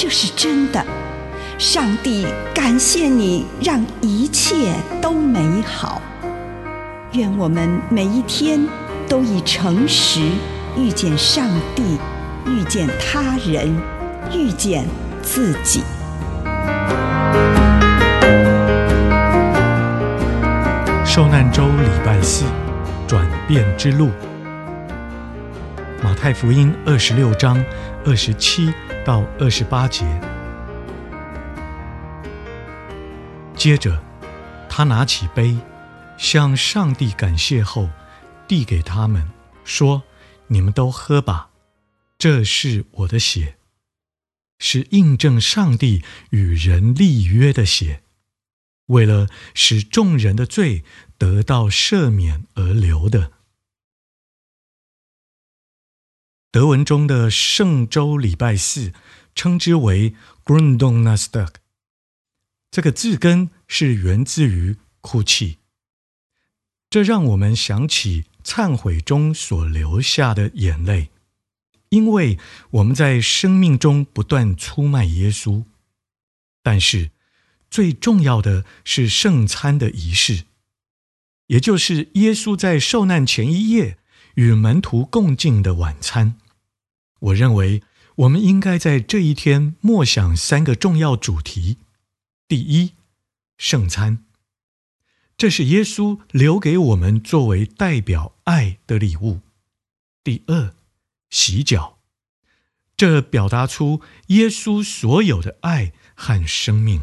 这是真的。上帝感谢你，让一切都美好。愿我们每一天都以诚实遇见上帝，遇见他人，遇见自己。受难周礼拜四，转变之路。马太福音二十六章二十七到二十八节。接着，他拿起杯，向上帝感谢后，递给他们，说：“你们都喝吧，这是我的血，是印证上帝与人立约的血。”为了使众人的罪得到赦免而流的。德文中的圣周礼拜四称之为 Gründonnerstag，这个字根是源自于哭泣，这让我们想起忏悔中所流下的眼泪，因为我们在生命中不断出卖耶稣，但是。最重要的是圣餐的仪式，也就是耶稣在受难前一夜与门徒共进的晚餐。我认为我们应该在这一天默想三个重要主题：第一，圣餐，这是耶稣留给我们作为代表爱的礼物；第二，洗脚，这表达出耶稣所有的爱和生命。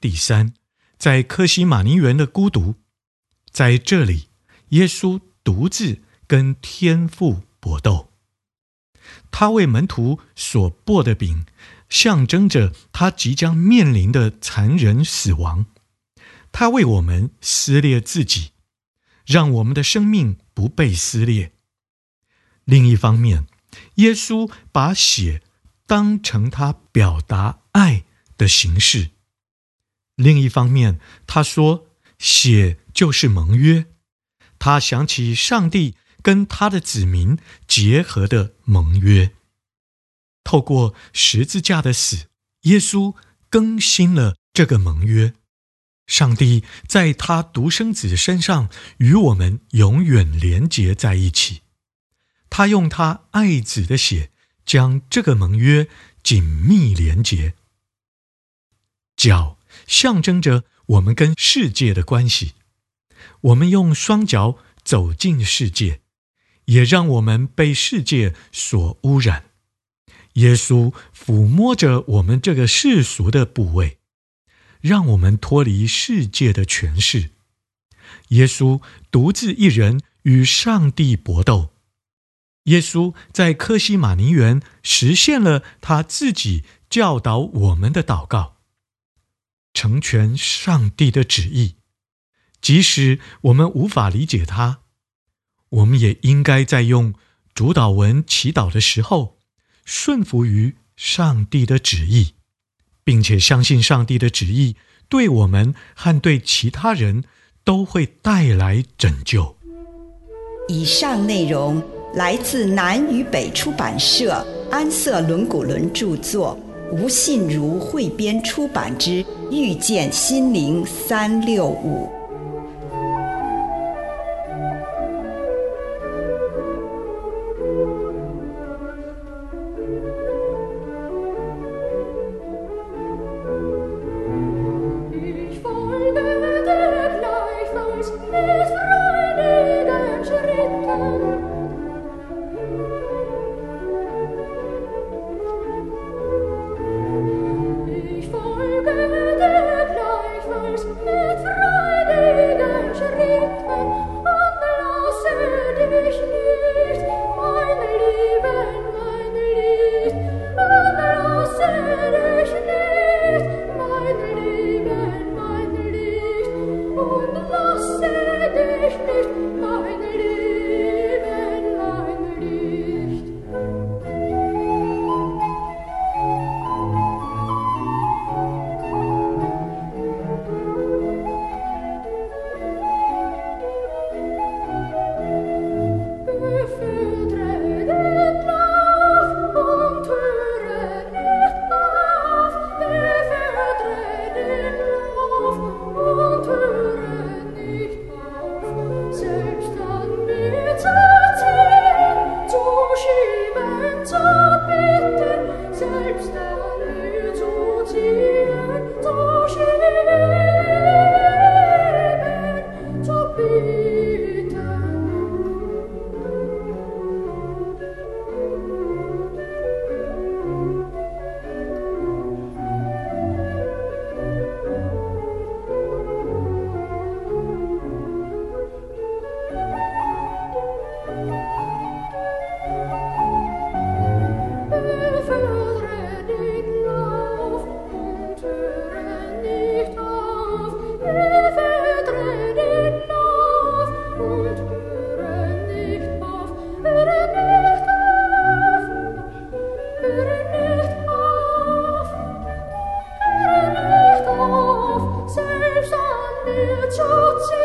第三，在科西马尼园的孤独，在这里，耶稣独自跟天父搏斗。他为门徒所剥的饼，象征着他即将面临的残忍死亡。他为我们撕裂自己，让我们的生命不被撕裂。另一方面，耶稣把血当成他表达爱的形式。另一方面，他说：“血就是盟约。”他想起上帝跟他的子民结合的盟约。透过十字架的死，耶稣更新了这个盟约。上帝在他独生子身上与我们永远连结在一起。他用他爱子的血将这个盟约紧密连结。脚。象征着我们跟世界的关系，我们用双脚走进世界，也让我们被世界所污染。耶稣抚摸着我们这个世俗的部位，让我们脱离世界的权势。耶稣独自一人与上帝搏斗。耶稣在科西马尼园实现了他自己教导我们的祷告。成全上帝的旨意，即使我们无法理解他，我们也应该在用主祷文祈祷的时候，顺服于上帝的旨意，并且相信上帝的旨意对我们和对其他人都会带来拯救。以上内容来自南与北出版社安瑟伦古伦著作。吴信如汇编出版之《遇见心灵三六五》。Chúc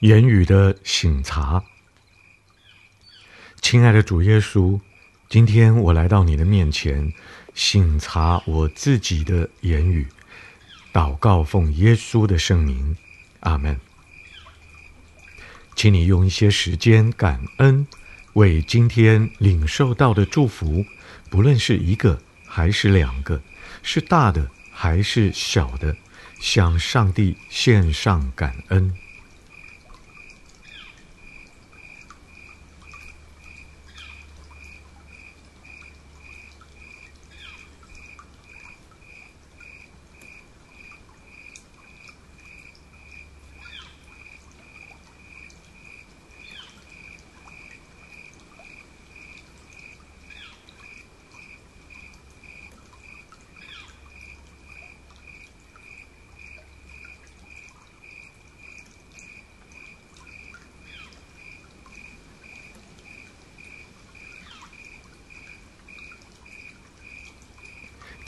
言语的省察，亲爱的主耶稣，今天我来到你的面前，省察我自己的言语，祷告奉耶稣的圣名，阿门。请你用一些时间感恩，为今天领受到的祝福，不论是一个还是两个，是大的还是小的，向上帝献上感恩。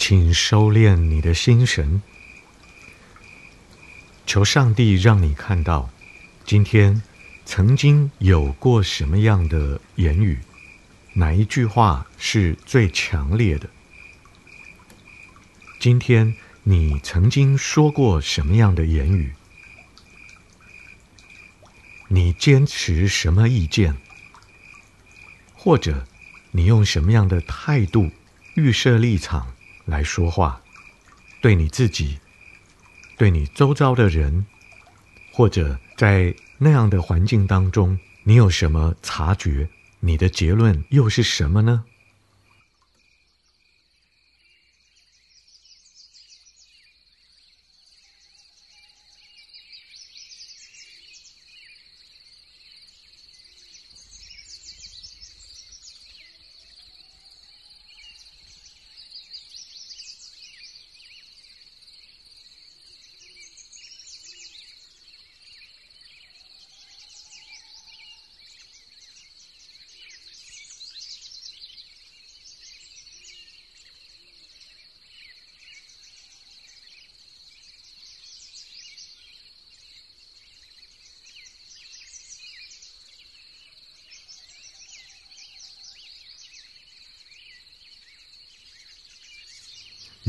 请收敛你的心神，求上帝让你看到，今天曾经有过什么样的言语，哪一句话是最强烈的？今天你曾经说过什么样的言语，你坚持什么意见，或者你用什么样的态度、预设立场？来说话，对你自己，对你周遭的人，或者在那样的环境当中，你有什么察觉？你的结论又是什么呢？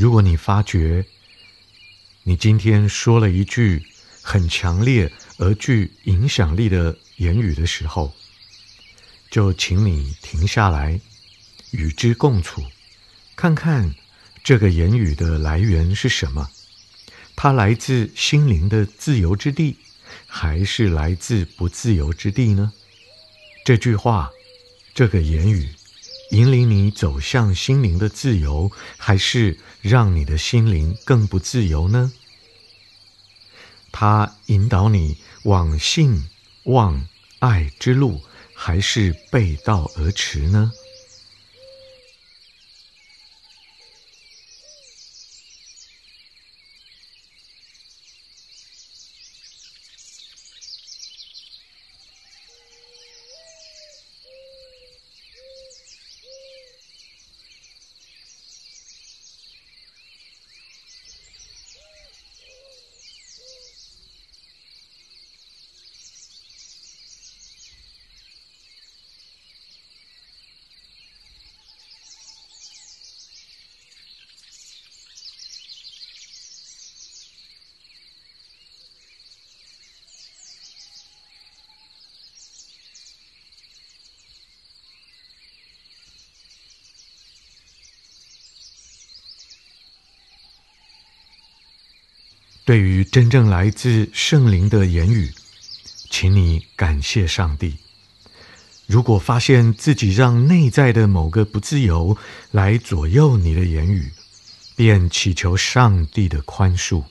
如果你发觉你今天说了一句很强烈而具影响力的言语的时候，就请你停下来，与之共处，看看这个言语的来源是什么？它来自心灵的自由之地，还是来自不自由之地呢？这句话，这个言语。引领你走向心灵的自由，还是让你的心灵更不自由呢？它引导你往信、望、爱之路，还是背道而驰呢？对于真正来自圣灵的言语，请你感谢上帝。如果发现自己让内在的某个不自由来左右你的言语，便祈求上帝的宽恕。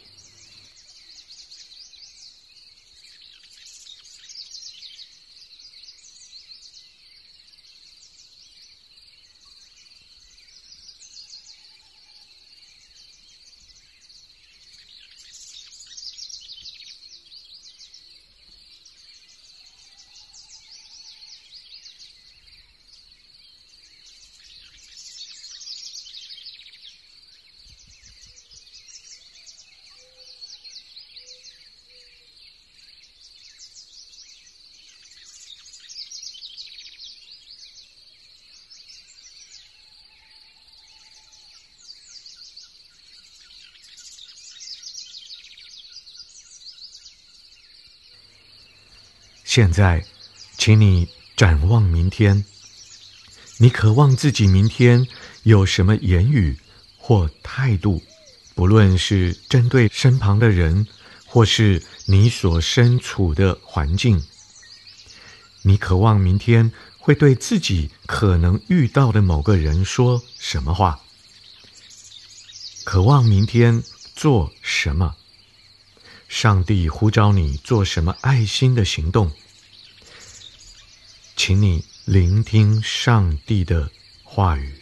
现在，请你展望明天。你渴望自己明天有什么言语或态度，不论是针对身旁的人，或是你所身处的环境。你渴望明天会对自己可能遇到的某个人说什么话？渴望明天做什么？上帝呼召你做什么爱心的行动？请你聆听上帝的话语。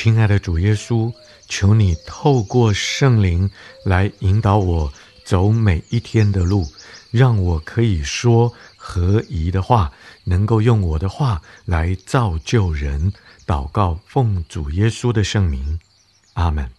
亲爱的主耶稣，求你透过圣灵来引导我走每一天的路，让我可以说合宜的话，能够用我的话来造就人。祷告，奉主耶稣的圣名，阿门。